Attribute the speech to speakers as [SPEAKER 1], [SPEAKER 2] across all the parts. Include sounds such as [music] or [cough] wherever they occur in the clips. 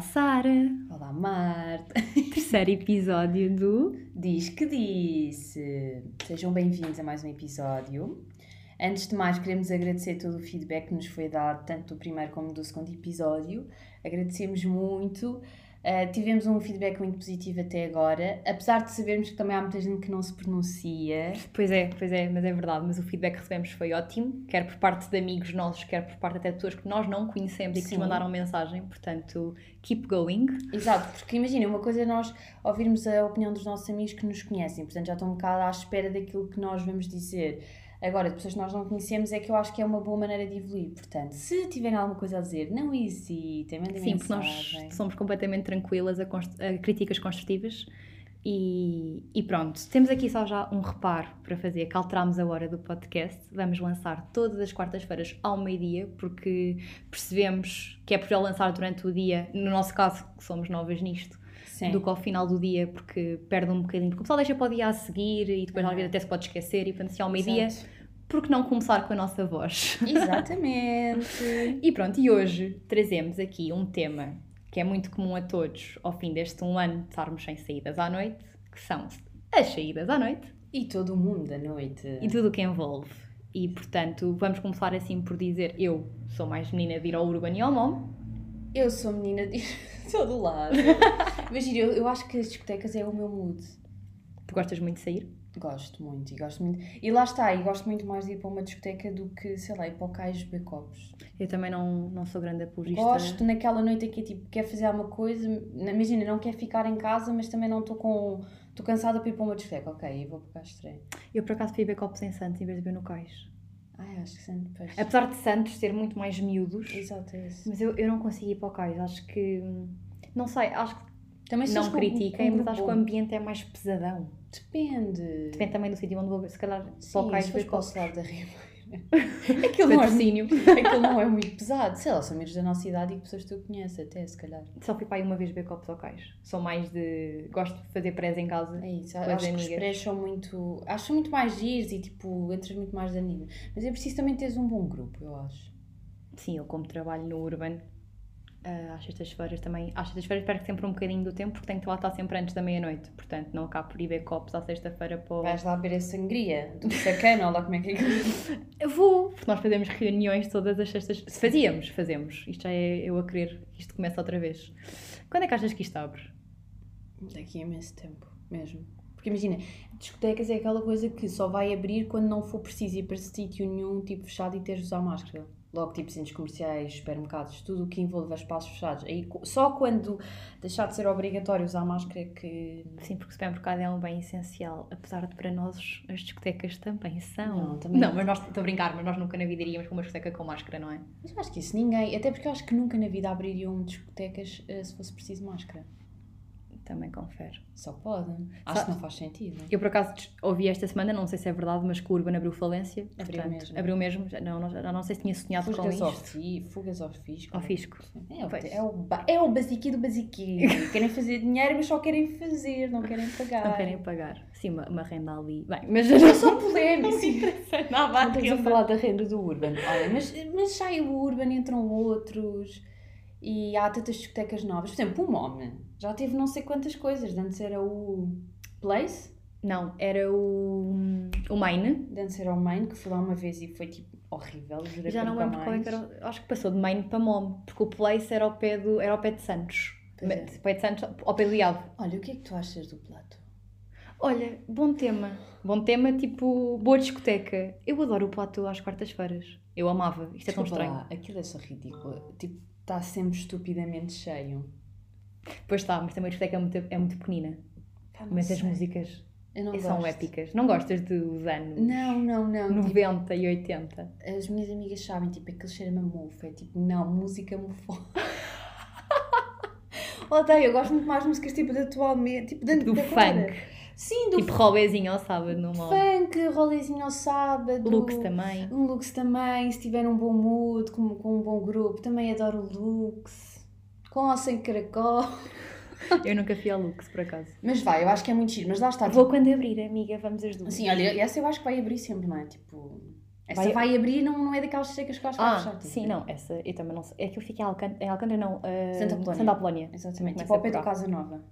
[SPEAKER 1] Olá, Sara!
[SPEAKER 2] Olá, Marta! [laughs]
[SPEAKER 1] Terceiro episódio do
[SPEAKER 2] Diz que Disse! Sejam bem-vindos a mais um episódio. Antes de mais, queremos agradecer todo o feedback que nos foi dado, tanto do primeiro como do segundo episódio. Agradecemos muito. Uh, tivemos um feedback muito positivo até agora, apesar de sabermos que também há muita gente que não se pronuncia.
[SPEAKER 1] Pois é, pois é, mas é verdade, mas o feedback que recebemos foi ótimo, quer por parte de amigos nossos, quer por parte até de pessoas que nós não conhecemos e que Sim. nos mandaram mensagem, portanto, keep going.
[SPEAKER 2] Exato, porque imagina, uma coisa é nós ouvirmos a opinião dos nossos amigos que nos conhecem, portanto já estão um bocado à espera daquilo que nós vamos dizer. Agora, de pessoas que nós não conhecemos, é que eu acho que é uma boa maneira de evoluir. Portanto, se tiverem alguma coisa a dizer, não hesitem, mandem
[SPEAKER 1] Sim, porque nós somos completamente tranquilas a, a críticas construtivas. E, e, pronto, temos aqui só já um reparo para fazer, que alterámos a hora do podcast. Vamos lançar todas as quartas-feiras ao meio-dia, porque percebemos que é por lançar durante o dia, no nosso caso, que somos novas nisto, Sim. do que ao final do dia, porque perde um bocadinho. Porque o pessoal deixa para o dia a seguir e depois uhum. às vezes até se pode esquecer e portanto, se ao meio-dia, por que não começar com a nossa voz?
[SPEAKER 2] Exatamente. [laughs]
[SPEAKER 1] e pronto, e hoje trazemos aqui um tema que é muito comum a todos ao fim deste um ano de estarmos sem saídas à noite, que são as saídas à noite.
[SPEAKER 2] E todo o mundo da noite.
[SPEAKER 1] E tudo o que envolve. E portanto, vamos começar assim por dizer: eu sou mais menina de ir ao Urban e ao Mom.
[SPEAKER 2] Eu sou menina de [laughs] todo lado. Imagina, eu, eu acho que as discotecas é o meu mood.
[SPEAKER 1] Tu gostas muito de sair?
[SPEAKER 2] Gosto muito, e gosto muito. E lá está, e gosto muito mais de ir para uma discoteca do que, sei lá, ir para o Cais beber copos.
[SPEAKER 1] Eu também não, não sou grande apologista.
[SPEAKER 2] Gosto naquela noite aqui, tipo, quer fazer alguma coisa, imagina, não quer ficar em casa, mas também não estou com. Estou cansada para ir para uma discoteca. Ok, vou para o Cais
[SPEAKER 1] Eu por acaso fui beber copos em Santos em vez de beber no Cais.
[SPEAKER 2] Ai, acho que Santos. Pois.
[SPEAKER 1] Apesar de Santos ser muito mais miúdos.
[SPEAKER 2] Exato, é isso.
[SPEAKER 1] Mas eu, eu não consigo ir para o Cais. Acho que. Não sei, acho que. Também não critiquem, um, um mas acho que o ambiente é mais pesadão.
[SPEAKER 2] Depende.
[SPEAKER 1] Depende também do sítio onde vou, se calhar
[SPEAKER 2] Sim, para o Cais foi para o lado da Ribeira. [laughs]
[SPEAKER 1] aquilo, não é,
[SPEAKER 2] aquilo não é muito pesado. Sei lá, são amigos da nossa idade e pessoas que tu conheces até, se calhar.
[SPEAKER 1] Só fui para aí uma vez ver copos ao cais. Sou mais de. Gosto de fazer prés em casa.
[SPEAKER 2] É isso, acho amigas. que os prés são muito. Acho muito mais giros e tipo, entras muito mais anime. Mas é preciso também teres um bom grupo, eu acho.
[SPEAKER 1] Sim, eu como trabalho no Urban, Uh, às sextas-feiras também. Às sextas-feiras perco sempre um bocadinho do tempo porque tenho que lá estar sempre antes da meia-noite. Portanto, não acabo por ir ver copos à sexta-feira para.
[SPEAKER 2] Vais lá beber a sangria do sacana ou lá como é que é
[SPEAKER 1] que. [laughs] Eu vou, porque nós fazemos reuniões todas as sextas. Fazíamos, fazemos. Isto já é eu a querer que isto comece outra vez. Quando é que achas que isto abre?
[SPEAKER 2] Daqui a imenso tempo, mesmo. Porque imagina, discotecas é aquela coisa que só vai abrir quando não for preciso ir para sítio nenhum, tipo fechado e teres de usar máscara logo tipo centros comerciais, supermercados, tudo o que envolve espaços fechados. Aí, só quando deixar de ser obrigatório usar máscara que...
[SPEAKER 1] Sim, porque o supermercado é um bem essencial, apesar de para nós as discotecas também são.
[SPEAKER 2] Não, também
[SPEAKER 1] não, mas nós, estou a brincar, mas nós nunca na vida iríamos para uma discoteca com máscara, não é?
[SPEAKER 2] Mas eu acho que isso ninguém, até porque eu acho que nunca na vida abririam discotecas uh, se fosse preciso máscara
[SPEAKER 1] também confere.
[SPEAKER 2] Só pode. Acho Só, que não faz sentido.
[SPEAKER 1] Eu, por acaso, ouvi esta semana, não sei se é verdade, mas que o Urban abriu falência.
[SPEAKER 2] Abriu portanto, mesmo.
[SPEAKER 1] Abriu mesmo. Não, não, não sei se tinha sonhado
[SPEAKER 2] fugas
[SPEAKER 1] com
[SPEAKER 2] ao isto. Fi, fugas ao fisco.
[SPEAKER 1] Ao fisco.
[SPEAKER 2] É, o, é, o, é o basiqui do basiqui. [laughs] querem fazer dinheiro, mas só querem fazer, não querem pagar.
[SPEAKER 1] Não querem pagar. Sim, uma, uma renda ali.
[SPEAKER 2] Bem, mas é só polémico.
[SPEAKER 1] Não [laughs] interessa nada.
[SPEAKER 2] Não estamos a falar da renda do Urban. Olha, mas, mas sai o Urban, entram outros e há tantas discotecas novas. Por exemplo, o MOM já teve não sei quantas coisas. Antes era o Place.
[SPEAKER 1] Não, era o, o Main.
[SPEAKER 2] Antes era o Main, que fui lá uma vez e foi tipo horrível.
[SPEAKER 1] Já não lembro qual é era. Acho que passou de Main para MOM, porque o Place era ao pé, do, era ao pé de Santos. Pois é. Pé de Santos, ao pé do Iado.
[SPEAKER 2] Olha, o que é que tu achas do Plato?
[SPEAKER 1] Olha, bom tema. Bom tema, tipo, boa discoteca. Eu adoro o Plato às quartas-feiras. Eu amava. Isto é tão estranho. Lá,
[SPEAKER 2] aquilo é só ridículo. Tipo, está sempre estupidamente cheio.
[SPEAKER 1] Pois está, mas também a discoteca é muito, é muito pequenina. Pá, mas sei. as músicas são
[SPEAKER 2] gosto.
[SPEAKER 1] épicas. Não gostas dos anos
[SPEAKER 2] não, não, não,
[SPEAKER 1] 90 tipo, e 80?
[SPEAKER 2] As minhas amigas sabem, tipo, aquele cheiro a mufa. É tipo, não, música mufo. [laughs] Odeio, eu gosto muito mais de músicas tipo de atualmente, tipo de,
[SPEAKER 1] do funk.
[SPEAKER 2] Sim, do
[SPEAKER 1] Tipo rolezinho ao sábado no mall.
[SPEAKER 2] Funk, rolezinho ao sábado.
[SPEAKER 1] Looks também.
[SPEAKER 2] Um looks também, se tiver um bom mood, com, com um bom grupo. Também adoro looks. Com ou sem caracol. [laughs]
[SPEAKER 1] Eu nunca fui ao Lux, por acaso.
[SPEAKER 2] Mas vai, eu acho que é muito giro. Mas lá está.
[SPEAKER 1] Vou tipo... quando abrir, amiga, vamos as duas.
[SPEAKER 2] Sim, olha, essa eu acho que vai abrir sempre, não é? Tipo, Essa
[SPEAKER 1] Vai-
[SPEAKER 2] vai, abrir não, não é daquelas secas que eu acho que vai
[SPEAKER 1] Ah,
[SPEAKER 2] fechar. tipo.
[SPEAKER 1] sim, não, essa eu também não sei. É que eu fiquei em Alcântara, em Alcântara não, uh,
[SPEAKER 2] Santa Apolónia.
[SPEAKER 1] Santa Apolónia.
[SPEAKER 2] Exatamente. Tipo ao pé
[SPEAKER 1] lá.
[SPEAKER 2] Casa Nova.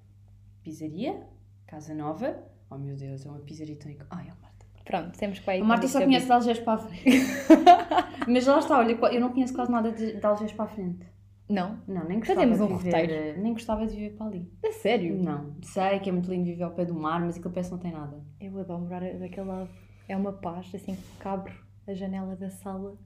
[SPEAKER 2] Pizzaria, Casa Nova. Oh meu Deus, é uma pizzaria tão... ico- Ai, a Marta.
[SPEAKER 1] Pronto, temos que vai
[SPEAKER 2] A Marta só conhece de Algés para a frente. [laughs] Mas lá está, olha, eu não conheço quase nada de, de Algés para a frente.
[SPEAKER 1] Não?
[SPEAKER 2] Não, nem gostava
[SPEAKER 1] Fazemos
[SPEAKER 2] de
[SPEAKER 1] um
[SPEAKER 2] viver,
[SPEAKER 1] roteiro.
[SPEAKER 2] eh, Nem gostava de viver para ali.
[SPEAKER 1] A sério?
[SPEAKER 2] Não, sei que é muito lindo viver ao pé do mar, mas aquilo parece que não tem nada.
[SPEAKER 1] Eu adoro morar daquele lado. É uma paz, assim que abro a janela da sala.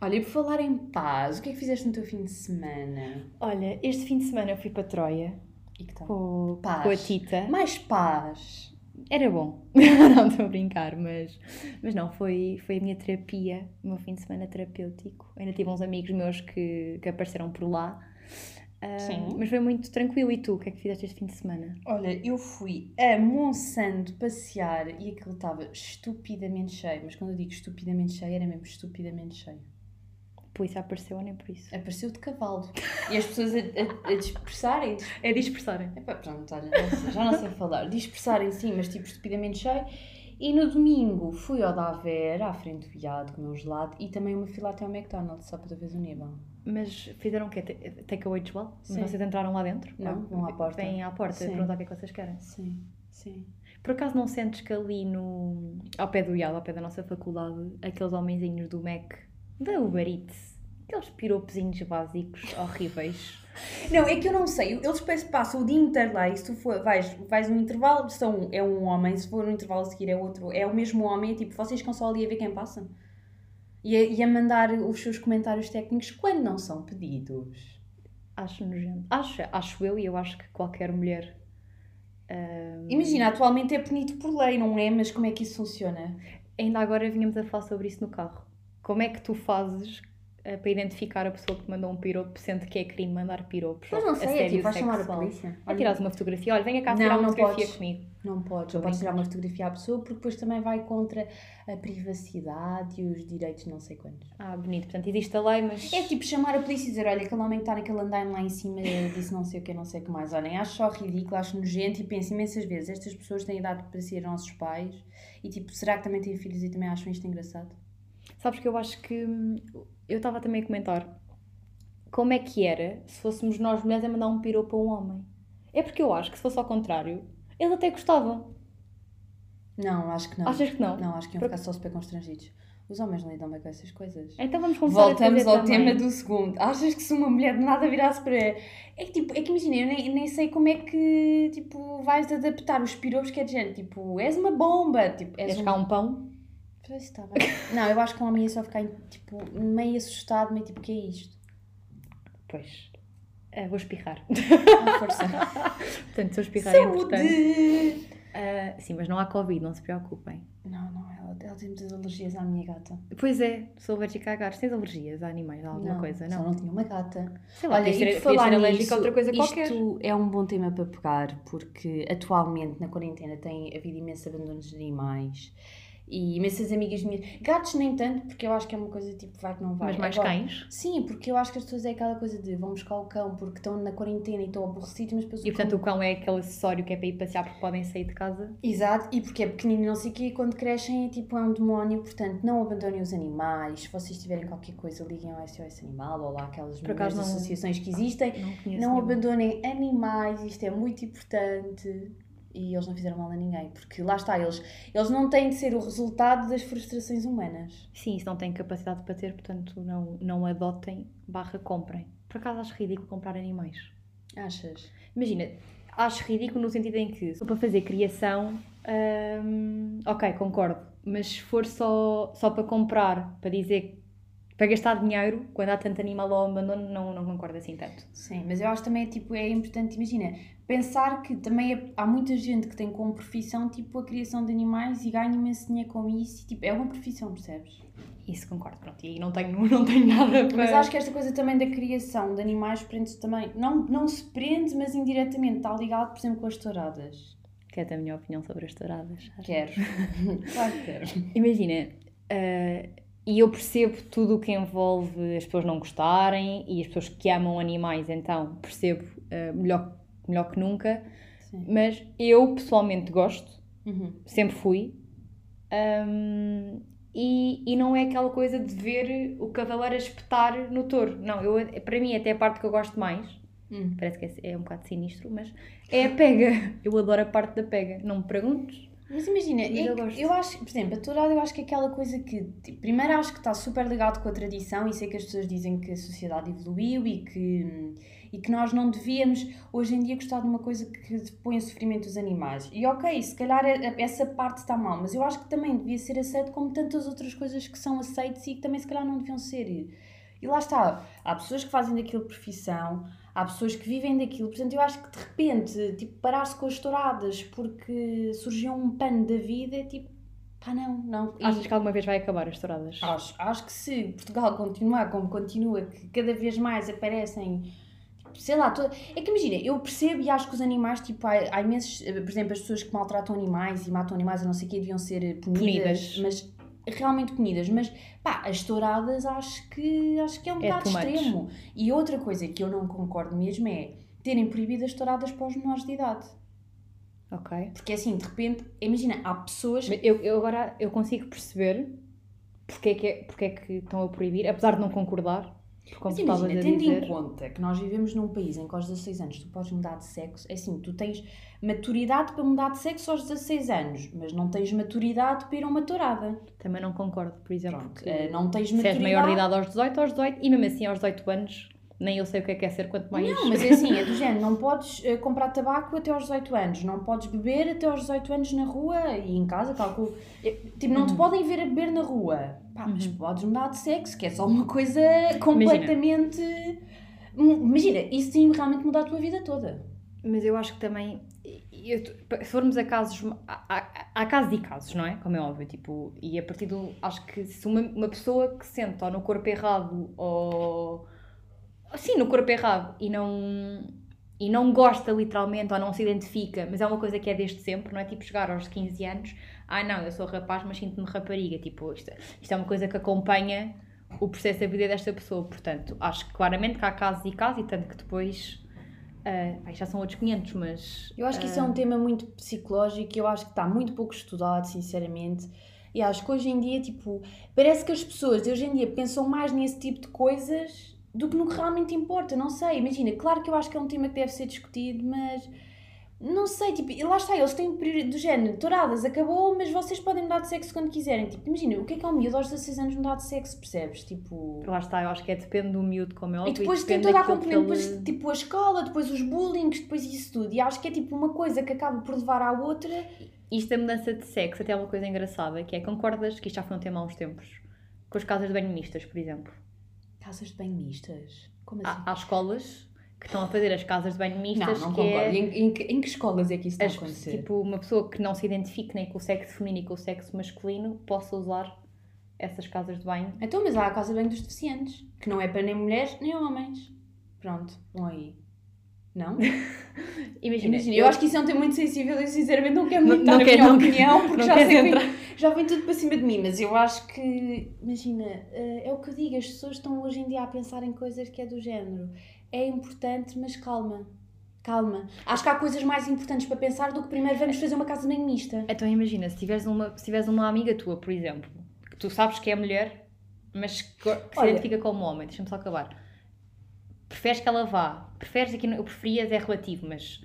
[SPEAKER 2] Olha, e por falar em paz, o que é que fizeste no teu fim de semana?
[SPEAKER 1] Olha, este fim de semana eu fui para Troia
[SPEAKER 2] E que tal?
[SPEAKER 1] com,
[SPEAKER 2] Paz.
[SPEAKER 1] com a Tita.
[SPEAKER 2] Mais paz.
[SPEAKER 1] Era bom. [laughs] não estou a brincar, mas, mas não, foi, foi a minha terapia, o meu fim de semana terapêutico. Ainda tive uns amigos meus que, que apareceram por lá. Ah,
[SPEAKER 2] Sim.
[SPEAKER 1] Mas foi muito tranquilo. E tu, o que é que fizeste este fim de semana?
[SPEAKER 2] Olha, eu fui a Monsanto passear e aquilo estava estupidamente cheio. Mas quando eu digo estupidamente cheio, era mesmo estupidamente cheio.
[SPEAKER 1] Polícia apareceu ou nem por isso?
[SPEAKER 2] Apareceu de cavalo. E as pessoas a, a, a dispersarem.
[SPEAKER 1] É dispersarem.
[SPEAKER 2] Epá, pronto, olha, já não sei- já não sei falar. Dispersarem sim, mas tipo estupidamente cheio. E no domingo fui ao Daver, à frente do viado, comer um gelado e também uma fila até ao McDonald's, só para tu veres o nível.
[SPEAKER 1] Mas fizeram o quê? Ta- Takeaway de gelado?
[SPEAKER 2] Sim.
[SPEAKER 1] vocês entraram lá dentro?
[SPEAKER 2] Não, vão à porta.
[SPEAKER 1] Vêm à porta
[SPEAKER 2] Sim.
[SPEAKER 1] perguntar o que é que vocês querem.
[SPEAKER 2] Sim, sim.
[SPEAKER 1] Por acaso não sentes que ali no... ao pé do IAD, ao pé da nossa faculdade, aqueles homenzinhos do Mac, da Uber Eats, aqueles piropezinhos básicos horríveis. [laughs]
[SPEAKER 2] Não, é que eu não sei, eles passam o dia inteiro lá e se tu for, vais, vais um intervalo, são, é um homem, se for um intervalo a seguir é outro, é o mesmo homem, é tipo, vocês ficam só ali a ver quem passa. E a, e a mandar os seus comentários técnicos quando não são pedidos.
[SPEAKER 1] Acho nojento. Acho, acho eu e eu acho que qualquer mulher. ah,
[SPEAKER 2] Imagina, atualmente é punido por lei, não é? Mas como é que isso funciona?
[SPEAKER 1] Ainda agora vínhamos a falar sobre isso no carro. Como é que tu fazes ah, para identificar a pessoa que mandou um piropo, sendo que é crime mandar piropos?
[SPEAKER 2] Mas não sei, é tipo, vais chamar a polícia.
[SPEAKER 1] É tirares uma fotografia. Olha, venha cá
[SPEAKER 2] Não,
[SPEAKER 1] tirar uma
[SPEAKER 2] não
[SPEAKER 1] fotografia
[SPEAKER 2] podes.
[SPEAKER 1] comigo.
[SPEAKER 2] Não podes, não podes tirar uma fotografia à pessoa porque depois também vai contra a privacidade e os direitos não sei quantos.
[SPEAKER 1] Ah, bonito. Portanto, existe a lei, mas.
[SPEAKER 2] É tipo chamar a polícia e dizer, olha, aquele homem que está naquele andaime lá em cima disse não sei o que, não sei o que mais. Olhem, acho só ridículo, acho nojento e penso imensas vezes, estas pessoas têm idade para ser nossos pais e tipo, será que também têm filhos e também acham isto engraçado?
[SPEAKER 1] Sabes que eu acho que. hum, Eu estava também a comentar. Como é que era se fôssemos nós mulheres a mandar um piropo a um homem? É porque eu acho que se fosse ao contrário, eles até gostavam.
[SPEAKER 2] Não, acho que não.
[SPEAKER 1] Achas que não?
[SPEAKER 2] Não, acho que iam
[SPEAKER 1] Por-
[SPEAKER 2] ficar só super constrangidos. Os homens não lidam bem com essas coisas.
[SPEAKER 1] Então vamos começar
[SPEAKER 2] Voltamos ao
[SPEAKER 1] também.
[SPEAKER 2] tema do segundo. Achas que se uma mulher de nada virasse para. É que, tipo, é que imagina, eu nem, nem sei como é que tipo, vais adaptar os piropos que é de gente. Tipo, és uma bomba. Tipo, és
[SPEAKER 1] Queres
[SPEAKER 2] um...
[SPEAKER 1] cá um pão?
[SPEAKER 2] Pois, está bem. Não, eu acho que um homem ia só ficar tipo, meio assustado, meio tipo, o que é isto?
[SPEAKER 1] Pois. Ah, vou espirrar.
[SPEAKER 2] Ah, força. [laughs]
[SPEAKER 1] Portanto, se eu espirrar é importante.
[SPEAKER 2] Saúde!
[SPEAKER 1] Ah, sim, mas não há Covid, não se preocupem.
[SPEAKER 2] Não, não, ela, ela tem muitas alergias à minha gata.
[SPEAKER 1] Pois é, sou alérgica a gatos. Tens alergias a animais, a alguma
[SPEAKER 2] não,
[SPEAKER 1] coisa?
[SPEAKER 2] Só
[SPEAKER 1] Não.
[SPEAKER 2] não tinha uma gata.
[SPEAKER 1] Sei lá,
[SPEAKER 2] Olha, e
[SPEAKER 1] ser,
[SPEAKER 2] falar
[SPEAKER 1] ser alérgica a outra coisa
[SPEAKER 2] isto
[SPEAKER 1] qualquer.
[SPEAKER 2] é um bom tema para pegar, porque atualmente na quarentena tem havido imensos abandonos de animais e imensas amigas minhas. Gatos nem tanto, porque eu acho que é uma coisa tipo vai que não vai.
[SPEAKER 1] Mas mais
[SPEAKER 2] Agora-
[SPEAKER 1] cães.
[SPEAKER 2] Sim, porque eu acho que as pessoas é aquela coisa de vão buscar o cão porque estão na quarentena e estão aborrecidos, mas depois
[SPEAKER 1] E portanto o cão é aquele acessório que é para ir passear porque podem sair de casa.
[SPEAKER 2] Exato, e porque é pequenino e não sei o quê, e quando crescem é tipo é um demónio, portanto não abandonem os animais, se vocês tiverem qualquer coisa liguem ao SOS Animal ou lá aquelas
[SPEAKER 1] não-
[SPEAKER 2] associações que existem,
[SPEAKER 1] Não
[SPEAKER 2] não abandonem animais, isto é muito importante e eles não fizeram mal a ninguém, porque lá está, eles, eles não têm de ser o resultado das frustrações humanas.
[SPEAKER 1] Sim, isso não tem capacidade para ter, portanto não, não adotem barra comprem. Por acaso acho ridículo comprar animais.
[SPEAKER 2] Achas?
[SPEAKER 1] Imagina, acho ridículo no sentido em que, for para fazer criação, hum, ok, concordo, mas se for só, só para comprar, para dizer, para gastar dinheiro, quando há tanto animal ao abandono, não, não concordo assim tanto.
[SPEAKER 2] Sim, mas eu acho também tipo, é importante, imagina, pensar que também é- há muita gente que tem como profissão tipo a criação de animais e ganha imenso dinheiro com isso e tipo, é uma profissão, percebes?
[SPEAKER 1] Isso concordo, pronto, e aí não tenho, [laughs] não tenho nada para...
[SPEAKER 2] Mas acho que esta coisa também da criação de animais prende-se também, não, não se prende, mas indiretamente está ligado, por exemplo, com as touradas.
[SPEAKER 1] Quer a minha opinião sobre as touradas?
[SPEAKER 2] Quero. [laughs] claro que quero.
[SPEAKER 1] Imagina, eh, e eu percebo tudo o que envolve as pessoas não gostarem e as pessoas que amam animais, então percebo eh, melhor, melhor que nunca,
[SPEAKER 2] Sim.
[SPEAKER 1] mas eu pessoalmente gosto,
[SPEAKER 2] Uhum.
[SPEAKER 1] sempre fui, hum, e, e não é aquela coisa de ver o cavaleiro a espetar no touro. Não, eu, para mim, até a parte que eu gosto mais,
[SPEAKER 2] Hum.
[SPEAKER 1] parece que é, é um bocado sinistro, mas é a pega. [laughs] Eu adoro a parte da pega. Não me perguntes.
[SPEAKER 2] Mas imagina,
[SPEAKER 1] Mas
[SPEAKER 2] é
[SPEAKER 1] eu
[SPEAKER 2] eu acho, por exemplo, a tourada eu acho que é aquela coisa que, tipo, primeiro acho que está super ligado com a tradição e sei que as pessoas dizem que a sociedade evoluiu e que, e que nós não devíamos hoje em dia gostar de uma coisa que põe em sofrimento os animais. E ok, se calhar é- essa parte está mal, mas eu acho que também devia ser aceito como tantas outras coisas que são aceites e que também se calhar não deviam ser. E lá está, há pessoas que fazem daquilo profissão, há pessoas que vivem daquilo, portanto eu acho que de repente, tipo, parar-se com as touradas porque surgiu um pano da vida, é tipo, pá não, não. E
[SPEAKER 1] Achas que alguma vez vai acabar as touradas?
[SPEAKER 2] acho, acho que se Portugal continuar como continua, que cada vez mais aparecem, tipo, sei lá, toda... é que imagina, eu percebo e acho que os animais, tipo, há, há imensos, eh, por exemplo, as pessoas que maltratam animais e matam animais a não sei o quê deviam ser punidas,
[SPEAKER 1] Punidas.
[SPEAKER 2] mas realmente punidas, mas pá, as touradas acho que acho que é um
[SPEAKER 1] É
[SPEAKER 2] bocado
[SPEAKER 1] much.
[SPEAKER 2] extremo. E outra coisa que eu não concordo mesmo é terem proibido as touradas para os menores de idade.
[SPEAKER 1] Ok.
[SPEAKER 2] Porque assim, de repente, imagina, há pessoas
[SPEAKER 1] Eu, eu agora eu consigo perceber porque é, que é, porque é que estão a proibir, apesar de não concordar, como
[SPEAKER 2] Mas imagina, tendo em
[SPEAKER 1] dizer.
[SPEAKER 2] conta que nós vivemos num país em que aos 16 anos tu podes mudar de sexo, é assim, tu tens maturidade para mudar de sexo aos 16 anos, mas não tens maturidade para ir a uma tourada.
[SPEAKER 1] Também não concordo, por exemplo.
[SPEAKER 2] Pronto,
[SPEAKER 1] que
[SPEAKER 2] eh, não tens
[SPEAKER 1] se és
[SPEAKER 2] maturidade.
[SPEAKER 1] maior de idade aos 18, aos 18, e mesmo assim aos 18 anos, nem eu sei o que é que é ser, quanto mais.
[SPEAKER 2] Não, mas é assim, é do género, não podes eh, comprar tabaco até aos 18 anos, não podes beber até aos 18 anos na rua e em casa, calculo. Eh, Tipo, não te
[SPEAKER 1] Uhum.
[SPEAKER 2] podem ver a beber na rua. Pá, mas
[SPEAKER 1] Uhum.
[SPEAKER 2] podes mudar de sexo, que é só uma coisa completamente. Hum, Imagina, isso sim realmente mudar a tua vida toda.
[SPEAKER 1] Mas eu acho que também, eu- se formos a casos, há, há- há casos e casos, não é? Como é óbvio, tipo, e a partir do, acho que se uma, uma pessoa que sente ou no corpo errado ou, sim, no corpo errado e não, e não gosta literalmente ou não se identifica, mas é uma coisa que é desde sempre, não é? Tipo, chegar aos 15 anos, ah não, eu sou rapaz, mas sinto-me rapariga, tipo, isto, isto é uma coisa que acompanha o processo da vida desta pessoa, portanto, acho que claramente que há casos e casos e tanto que depois... pá, já são outros 500, mas.
[SPEAKER 2] Eu acho que isso é
[SPEAKER 1] ah,
[SPEAKER 2] um tema muito psicológico eu acho que está muito pouco estudado, sinceramente. E acho que hoje em dia, tipo, parece que as pessoas de hoje em dia pensam mais nesse tipo de coisas do que no que realmente importa. Não sei, imagina, claro que eu acho que é um tema que deve ser discutido, mas não sei, tipo, e lá está, eles têm prioridade do género, touradas, acabou, mas vocês podem mudar de sexo quando quiserem. Tipo, imagina, o que é que é um miúdo aos 16 anos mudar de sexo, percebes? Tipo.
[SPEAKER 1] Lá está, eu acho que é depende do miúdo, como é óbvio.
[SPEAKER 2] E depois tem
[SPEAKER 1] depende
[SPEAKER 2] toda a componente,
[SPEAKER 1] ele-
[SPEAKER 2] depois, tipo a escola, depois os bullying, depois isso tudo. E acho que é tipo uma coisa que acaba por levar à outra.
[SPEAKER 1] Isto da mudança de sexo, até é uma coisa engraçada, que é, concordas, que isto já foi um tema há uns tempos, com as casas de banho mistas, por exemplo.
[SPEAKER 2] Casas de banho mistas? Como assim?
[SPEAKER 1] Há, há escolas que estão a fazer as casas de banho mistas,
[SPEAKER 2] não, não
[SPEAKER 1] que
[SPEAKER 2] concordo.
[SPEAKER 1] é...
[SPEAKER 2] Em, em que- em que escolas é que isso está a
[SPEAKER 1] as-
[SPEAKER 2] acontecer?
[SPEAKER 1] tipo, uma pessoa que não se identifique nem com o sexo feminino e com o sexo masculino possa usar essas casas de banho.
[SPEAKER 2] Então, mas há a casa de banho dos deficientes, que não é para nem mulheres nem homens. Pronto, vão aí. Não? [laughs]
[SPEAKER 1] Imagina,
[SPEAKER 2] Imagina, eu acho que isso é um tema muito sensível e sinceramente não quero
[SPEAKER 1] Não-
[SPEAKER 2] muito
[SPEAKER 1] não
[SPEAKER 2] dar a
[SPEAKER 1] quer-
[SPEAKER 2] minha
[SPEAKER 1] não-
[SPEAKER 2] opinião porque
[SPEAKER 1] não
[SPEAKER 2] já sei que já vem tudo para cima de mim, mas eu acho que, imagina, eh, é o que eu digo, as pessoas estão hoje em dia a pensar em coisas que é do género. É importante, mas calma. Calma. Acho que há coisas mais importantes para pensar do que primeiro vamos fazer uma casa de banho mista.
[SPEAKER 1] Então imagina, se tiveres uma, se tiveres uma amiga tua, por exemplo, que tu sabes que é mulher, mas que, que se
[SPEAKER 2] Olha-
[SPEAKER 1] identifica como homem, deixa-me só acabar. Preferes que ela vá? Preferes aqui, eu preferias é relativo, mas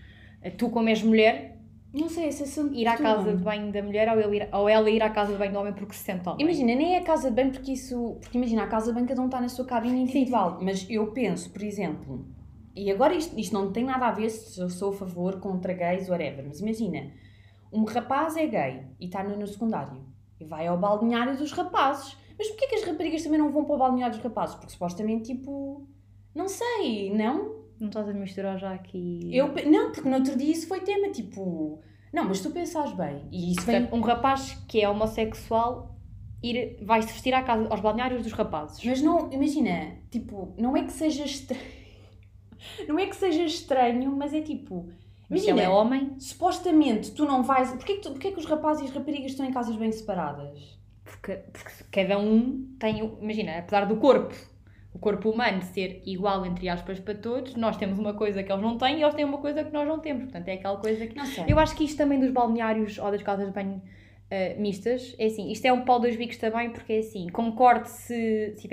[SPEAKER 1] tu como és mulher,
[SPEAKER 2] Não sei, esse assunto.
[SPEAKER 1] ir à casa de banho da mulher ou, ir, ou ela ir à casa de banho do homem porque se sente homem?
[SPEAKER 2] Imagina, nem é a casa de banho porque isso. Porque imagina, a casa de banho cada um está na sua cabine individual. Mas eu penso, por exemplo, e agora isto, isto não tem nada a ver se eu sou a favor, contra gays, whatever, mas imagina, um rapaz é gay e está no, no secundário e vai ao balneário dos rapazes. Mas porquê que as raparigas também não vão para o balneário dos rapazes? Porque supostamente, tipo. Não sei, não?
[SPEAKER 1] Não estás a misturar já aqui.
[SPEAKER 2] Eu, não, porque no outro dia isso foi tema, tipo. Não, mas tu pensas bem. E isso vem.
[SPEAKER 1] Portanto, um rapaz que é homossexual ir, vai se vestir à casa, aos balneários dos rapazes.
[SPEAKER 2] Mas não, imagina, tipo, não é que seja estranho. [laughs] Não é que seja estranho, mas é tipo.
[SPEAKER 1] Mas
[SPEAKER 2] Imagina,
[SPEAKER 1] ele é homem,
[SPEAKER 2] supostamente tu não vais. Porquê que, tu, porquê que os rapazes e as raparigas estão em casas bem separadas?
[SPEAKER 1] porque, porque cada um tem. Imagina, apesar do corpo, o corpo humano ser igual, entre aspas, para todos, nós temos uma coisa que eles não têm e eles têm uma coisa que nós não temos. Portanto, é aquela coisa que.
[SPEAKER 2] Não sei.
[SPEAKER 1] Eu acho que isto também dos balneários ou das casas de banho uh, mistas. É assim, isto é um pau dos bicos também, porque é assim, concordo se. se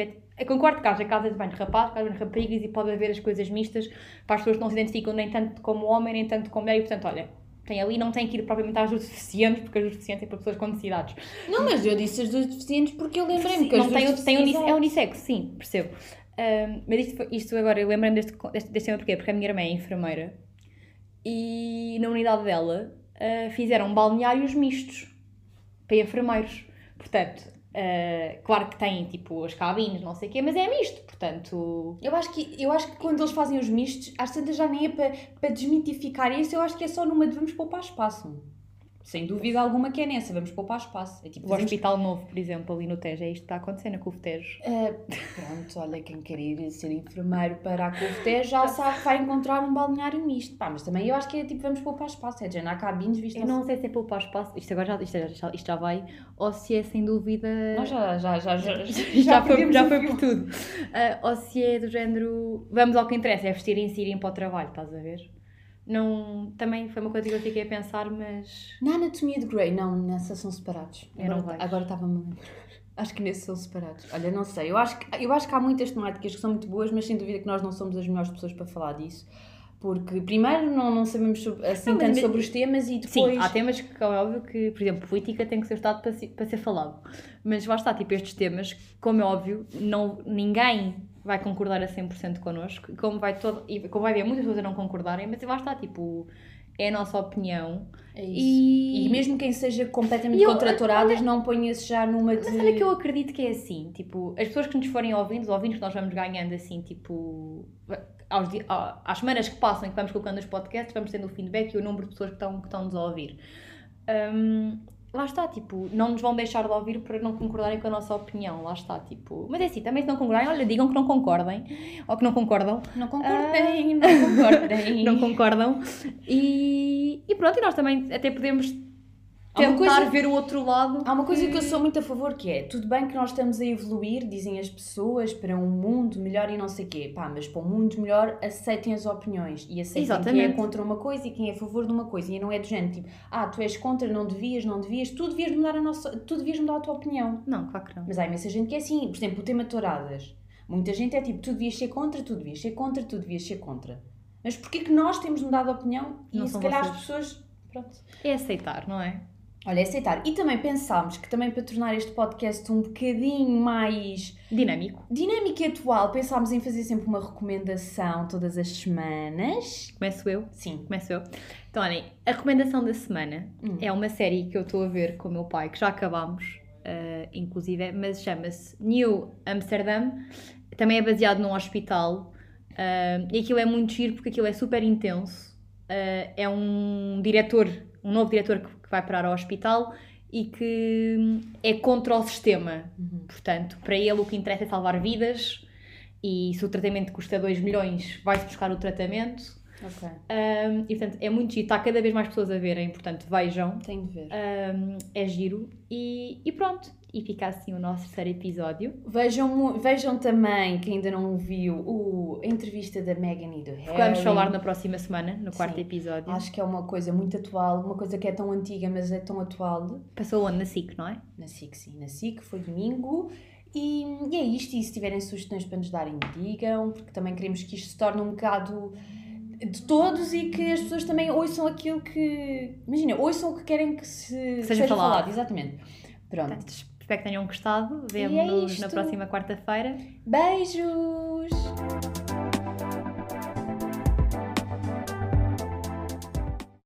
[SPEAKER 1] concordo que haja casas de banho de rapazes, casas de banho de raparigas e pode haver as coisas mistas para as pessoas que não se identificam nem tanto como homem, nem tanto como mulher, e portanto, olha. Tem ali, não tem que ir propriamente às duas deficientes, porque as duas deficientes é para pessoas com necessidades.
[SPEAKER 2] Não, mas eu disse as duas deficientes porque eu lembrei-me que as
[SPEAKER 1] não
[SPEAKER 2] duas
[SPEAKER 1] tem, tem é unissex, sim, percebo. Um, mas isto, isto agora, eu lembrei-me deste, deste, deste tema porquê? Porque a minha irmã é enfermeira e na unidade dela uh, fizeram balneários mistos para enfermeiros. Portanto, uh, claro que tem tipo as cabines, não sei o quê, mas é misto, portanto.
[SPEAKER 2] Eu acho, que, eu acho que quando eles fazem os mistos, às tantas já nem é para, para desmitificar isso, eu acho que é só numa de vamos poupar espaço. Sem dúvida alguma que é nessa, vamos poupar espaço. É tipo,
[SPEAKER 1] O
[SPEAKER 2] fazemos-
[SPEAKER 1] Hospital Novo, por exemplo, ali no Tejo, é isto que está acontecendo na CUF Tejo.
[SPEAKER 2] Ah, pronto, olha, quem quer ir ser enfermeiro para a CUFTE já [laughs] sabe que vai encontrar um balneário misto. Pá, mas também eu acho que é tipo, vamos poupar espaço. É de há cabines visto
[SPEAKER 1] Eu não sei se é poupar espaço, isto agora já, isto, já, isto já vai, ou se é sem dúvida.
[SPEAKER 2] Nós já, já, já, já, [laughs]
[SPEAKER 1] já, foi,
[SPEAKER 2] perdemos
[SPEAKER 1] já
[SPEAKER 2] o
[SPEAKER 1] foi por tudo. Ah, ou se é do género, vamos ao que interessa, é vestirem-se e irem para o trabalho, estás a ver? Não, também foi uma coisa que eu fiquei a pensar, mas
[SPEAKER 2] Na anatomia de Grey, não, nessa são separados.
[SPEAKER 1] Eu
[SPEAKER 2] Agora, estava-me a lembrar. [laughs] Acho que nesse são separados. Olha, não sei. Eu acho, que, eu acho que há muitas temáticas que são muito boas, mas sem dúvida que nós não somos as melhores pessoas para falar disso. Porque, primeiro, não, não sabemos sobre- assim
[SPEAKER 1] Não, mas
[SPEAKER 2] tanto
[SPEAKER 1] me-
[SPEAKER 2] sobre os temas e
[SPEAKER 1] sim,
[SPEAKER 2] depois.
[SPEAKER 1] há temas que é óbvio que, por exemplo, política tem que ser estudado para, se- para ser falado. Mas lá está, tipo, estes temas, como é óbvio, não, ninguém vai concordar a 100% connosco, como vai, todo, e como vai haver muitas pessoas a não concordarem, mas lá está, tipo, é a nossa opinião.
[SPEAKER 2] É isso.
[SPEAKER 1] E,
[SPEAKER 2] E mesmo quem seja completamente
[SPEAKER 1] eu-
[SPEAKER 2] contra touradas, não ponha-se já numa de.
[SPEAKER 1] Mas olha que eu acredito que é assim, tipo, as pessoas que nos forem ouvindo, os ouvintes que nós vamos ganhando assim, tipo, aos, às semanas que passam e que vamos colocando os podcasts, vamos tendo o feedback e o número de pessoas que estão, que estão nos a ouvir. Hum, lá está, tipo, não nos vão deixar de ouvir para não concordarem com a nossa opinião, lá está, tipo, mas é assim, também se não concordarem, olha, digam que não concordem, ou que não concordam,
[SPEAKER 2] Não concordem, não concordem. [laughs]
[SPEAKER 1] não concordam, e, e pronto, e nós também até podemos
[SPEAKER 2] Há uma
[SPEAKER 1] tentar
[SPEAKER 2] coisa-
[SPEAKER 1] ver o outro lado.
[SPEAKER 2] Há uma coisa que eu sou muito a favor que é, tudo bem que nós estamos a evoluir, dizem as pessoas, para um mundo melhor e não sei quê. Pá, mas para um mundo melhor aceitem as opiniões e aceitem quem é
[SPEAKER 1] Exatamente.
[SPEAKER 2] contra uma coisa e quem é a favor de uma coisa. E não é do género tipo, ah, tu és contra, não devias, não devias, tu devias mudar a nossa, tu devias mudar a tua opinião.
[SPEAKER 1] Não, claro que não.
[SPEAKER 2] Mas há imensa gente que é assim, por exemplo, o tema touradas. Muita gente é tipo, tu devias ser contra, tu devias ser contra, tu devias ser contra. Mas porquê que nós temos mudado de opinião e
[SPEAKER 1] Não
[SPEAKER 2] se calhar as
[SPEAKER 1] vocês.
[SPEAKER 2] pessoas. Pronto.
[SPEAKER 1] É aceitar, não é?
[SPEAKER 2] Olha, é aceitar. E também pensámos que também para tornar este podcast um bocadinho mais
[SPEAKER 1] Dinâmico.
[SPEAKER 2] dinâmico e atual, pensámos em fazer sempre uma recomendação todas as semanas.
[SPEAKER 1] Começo eu.
[SPEAKER 2] Sim.
[SPEAKER 1] Começo eu. Então, olhem, a recomendação da semana
[SPEAKER 2] Hum.
[SPEAKER 1] é uma série que eu estou a ver com o meu pai, que já acabámos, eh, inclusive, mas chama-se New Amsterdam. Também é baseado num hospital. eh, e aquilo é muito giro porque aquilo é super intenso. Eh, é um diretor, um novo diretor que, que vai parar ao hospital e que hum, é contra o sistema.
[SPEAKER 2] Uhum.
[SPEAKER 1] Portanto, para ele o que interessa é salvar vidas e se o tratamento custa 2 milhões, vai-se buscar o tratamento.
[SPEAKER 2] Ok.
[SPEAKER 1] Um, e portanto é muito giro, está cada vez mais pessoas a verem, portanto vejam,
[SPEAKER 2] Tenho de ver.
[SPEAKER 1] Um, é giro e, e pronto. E fica assim o nosso terceiro episódio.
[SPEAKER 2] Vejam, vejam também, quem ainda não viu, o, a entrevista da Megan e do Harry.
[SPEAKER 1] Vamos falar na próxima semana, no quarto
[SPEAKER 2] Sim.
[SPEAKER 1] episódio.
[SPEAKER 2] Acho que é uma coisa muito atual, uma coisa que é tão antiga, mas é tão atual.
[SPEAKER 1] Passou onde? Na SIC, não é?
[SPEAKER 2] Na SIC, sim. Na SIC, foi domingo. E, e é isto. E se tiverem sugestões para nos darem, digam, porque também queremos que isto se torne um bocado de todos e que as pessoas também ouçam aquilo que. Imagina, ouçam o que querem que se
[SPEAKER 1] Seja falado.
[SPEAKER 2] Exatamente. Pronto.
[SPEAKER 1] Portanto, espero que tenham gostado.
[SPEAKER 2] É
[SPEAKER 1] Vemo-nos na
[SPEAKER 2] isto.
[SPEAKER 1] próxima quarta-feira.
[SPEAKER 2] Beijos!